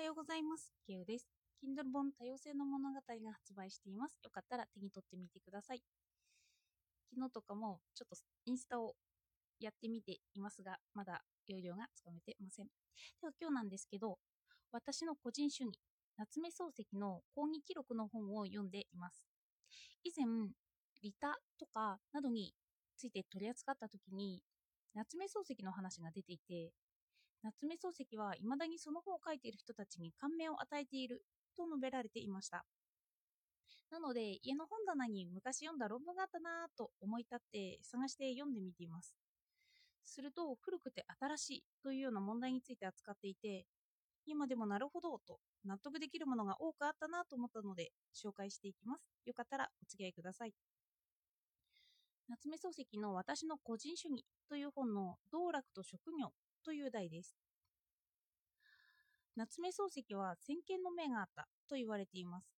はようございます。ケウです。Kindle 本多様性の物語が発売しています。よかったら手に取ってみてください。昨日とかもちょっとインスタをやってみていますが、まだ容量がつかめてません。では今日なんですけど、私の個人主義、夏目漱石の講義記録の本を読んでいます。以前、利他とかなどについて取り扱った時に、夏目漱石の話が出ていて、夏目漱石は未だにその本を書いている人たちに感銘を与えていると述べられていました。なので、家の本棚に昔読んだ論文があったなぁと思い立って探して読んでみています。すると、古くて新しいというような問題について扱っていて、今でもなるほどと納得できるものが多くあったなと思ったので紹介していきます。よかったらお付き合いください。夏目漱石の私の個人主義という本の道楽と職業という題です。夏目漱石は先見の目があったと言われています。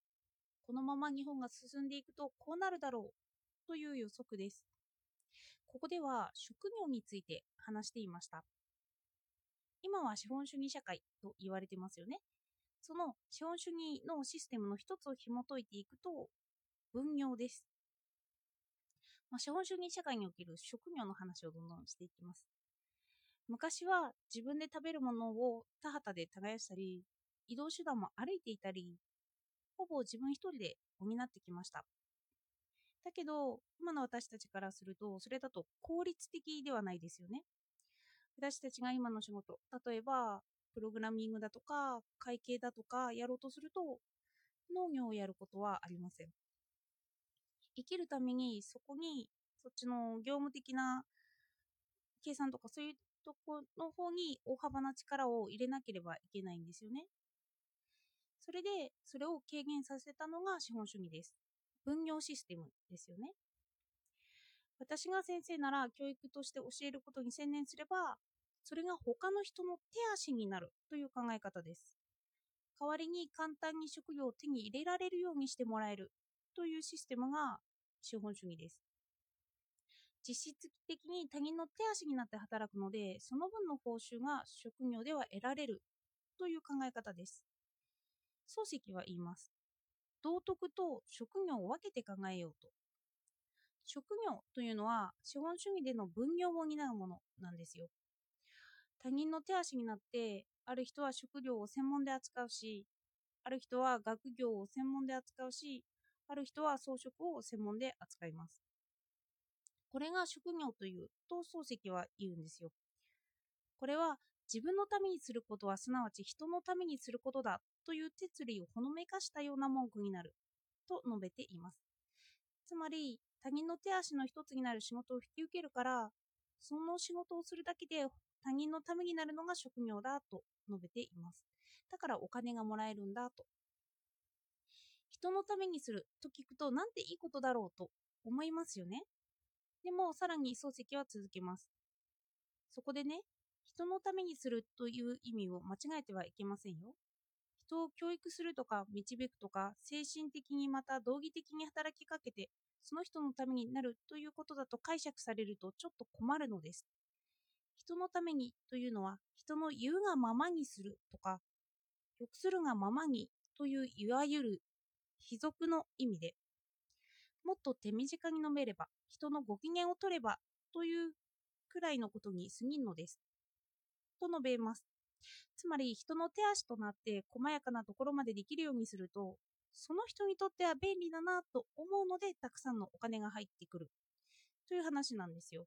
このまま日本が進んでいくとこうなるだろうという予測です。ここでは職業について話していました。今は資本主義社会と言われてますよね。その資本主義のシステムの一つを紐解いていくと分業です。まあ、資本主義社会における職業の話をどんどんしていきます。昔は自分で食べるものを田畑で耕したり、移動手段も歩いていたり、ほぼ自分一人で補ってきました。だけど、今の私たちからすると、それだと効率的ではないですよね。私たちが今の仕事、例えば、プログラミングだとか、会計だとかやろうとすると、農業をやることはありません。生きるためにそこにそっちの業務的な計算とかそういうとこの方に大幅な力を入れなければいけないんですよね。それでそれを軽減させたのが資本主義です。分業システムですよね。私が先生なら教育として教えることに専念すれば、それが他の人の手足になるという考え方です。代わりに簡単に職業を手に入れられるようにしてもらえるというシステムが資本主義です。実質的に他人の手足になって働くので、その分の報酬が職業では得られるという考え方です。漱石は言います。道徳と職業を分けて考えようと。職業というのは資本主義での分業を担うものなんですよ。他人の手足になって、ある人は職業を専門で扱うし、ある人は学業を専門で扱うし、ある人は装飾を専門で扱います。これが職業というと漱石は言うんですよ。これは自分のためにすることはすなわち人のためにすることだという哲理をほのめかしたような文句になると述べています。つまり他人の手足の一つになる仕事を引き受けるからその仕事をするだけで他人のためになるのが職業だと述べています。だからお金がもらえるんだと。人のためにすると聞くとなんていいことだろうと思いますよね。さらに漱石は続けます。そこでね、人のためにするという意味を間違えてはいけませんよ。人を教育するとか導くとか精神的にまた道義的に働きかけてその人のためになるということだと解釈されるとちょっと困るのです。人のためにというのは人の言うがままにするとか欲するがままにといういわゆる卑俗の意味でもっと手短に述べれば人のご機嫌を取ればというくらいのことに過ぎんのです。と述べます。つまり人の手足となって細やかなところまでできるようにするとその人にとっては便利だなと思うのでたくさんのお金が入ってくるという話なんですよ。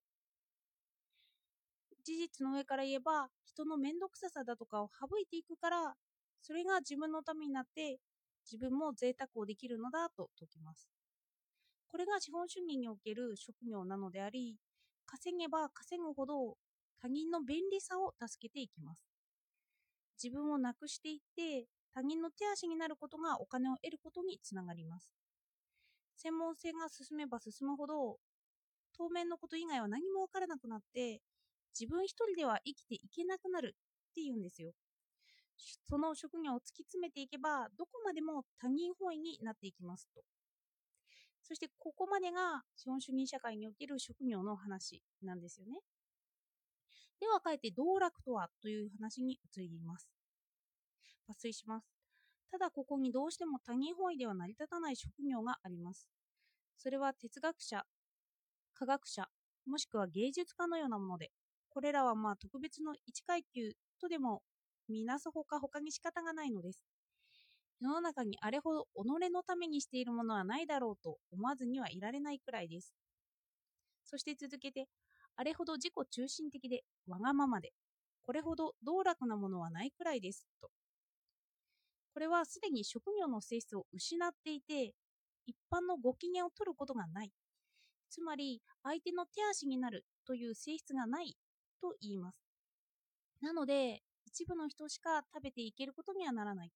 事実の上から言えば人の面倒くささだとかを省いていくからそれが自分のためになって自分も贅沢をできるのだと説きます。これが資本主義における職業なのであり稼げば稼ぐほど他人の便利さを助けていきます。自分をなくしていって他人の手足になることがお金を得ることにつながります。専門性が進めば進むほど当面のこと以外は何もわからなくなって自分一人では生きていけなくなるっていうんですよ。その職業を突き詰めていけばどこまでも他人本位になっていきますと。そしてここまでが資本主義社会における職業の話なんですよね。ではかえって道楽とはという話に移ります。抜粋します。ただここにどうしても他人本位では成り立たない職業があります。それは哲学者、科学者、もしくは芸術家のようなもので、これらはまあ特別の一階級とでも見なすほか他に仕方がないのです。世の中にあれほど己のためにしているものはないだろうと思わずにはいられないくらいです。そして続けて、あれほど自己中心的でわがままで、これほど道楽なものはないくらいですと。これはすでに職業の性質を失っていて、一般のご機嫌を取ることがない。つまり、相手の手足になるという性質がないと言います。なので、一部の人しか食べていけることにはならない。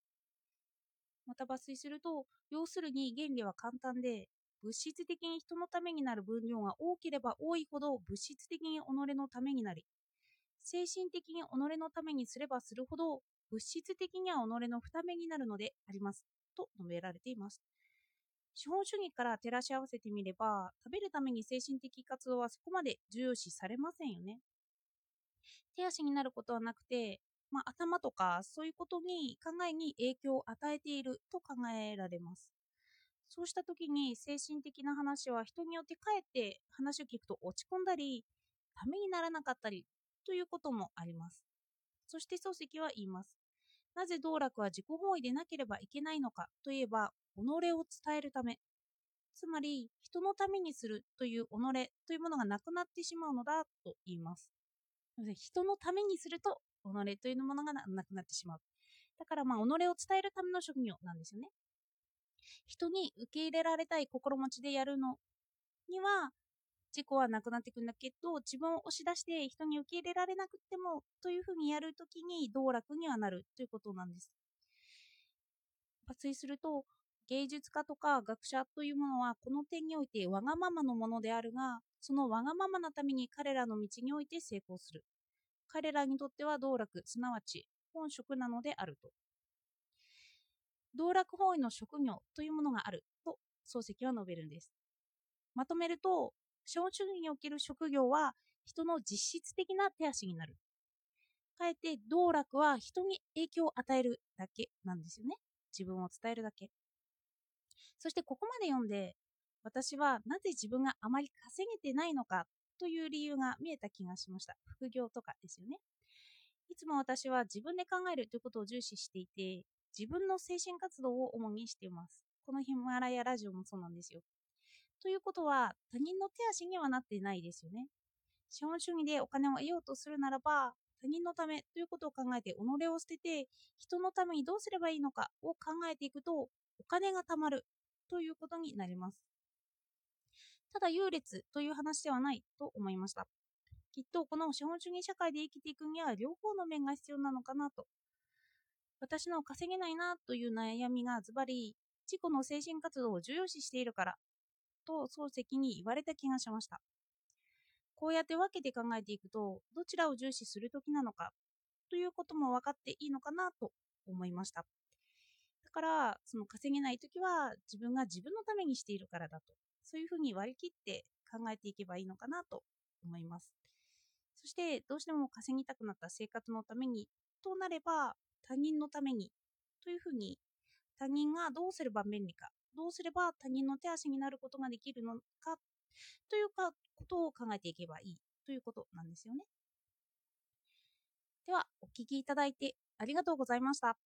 また抜粋すると、要するに原理は簡単で、物質的に人のためになる分量が多ければ多いほど物質的に己のためになり、精神的に己のためにすればするほど物質的には己の不ためになるのであります。と述べられています。資本主義から照らし合わせてみれば、食べるために精神的活動はそこまで重要視されませんよね。手足になることはなくて、まあ、頭とかそういうことに考えに影響を与えていると考えられます。そうした時に精神的な話は人によってかえって話を聞くと落ち込んだり、ためにならなかったりということもあります。そして漱石は言います。なぜ道楽は自己本位でなければいけないのかといえば、己を伝えるため。つまり、人のためにするという己というものがなくなってしまうのだと言います。人のためにすると己というものがなくなってしまう。だからまあ己を伝えるための職業なんですよね。人に受け入れられたい心持ちでやるのには自己はなくなっていくんだけど自分を押し出して人に受け入れられなくてもというふうにやるときに道楽にはなるということなんです。抜粋すると芸術家とか学者というものはこの点においてわがままのものであるがそのわがままなために彼らの道において成功する彼らにとっては道楽すなわち本職なのであると。道楽本位の職業というものがあると漱石は述べるんです。まとめると資本主義における職業は人の実質的な手足になる。かえって道楽は人に影響を与えるだけなんですよね。自分を伝えるだけ。そしてここまで読んで私はなぜ自分があまり稼げてないのかという理由が見えた気がしました。副業とかですよね。いつも私は自分で考えるということを重視していて、自分の精神活動を主にしています。このヒマラヤラジオもそうなんですよ。ということは、他人の手足にはなっていないですよね。資本主義でお金を得ようとするならば、他人のためということを考えて己を捨てて、人のためにどうすればいいのかを考えていくと、お金が貯まるということになります。ただ優劣という話ではないと思いました。きっとこの資本主義社会で生きていくには両方の面が必要なのかなと。私の稼げないなという悩みがズバリ自己の精神活動を重要視しているからと漱石に言われた気がしました。こうやって分けて考えていくとどちらを重視する時なのかということも分かっていいのかなと思いました。だからその稼げない時は自分が自分のためにしているからだとそういうふうに割り切って考えていけばいいのかなと思います。そしてどうしても稼ぎたくなった生活のためにとなれば他人のためにというふうに他人がどうすれば便利かどうすれば他人の手足になることができるのかというかことを考えていけばいいということなんですよね。ではお聴きいただいてありがとうございました。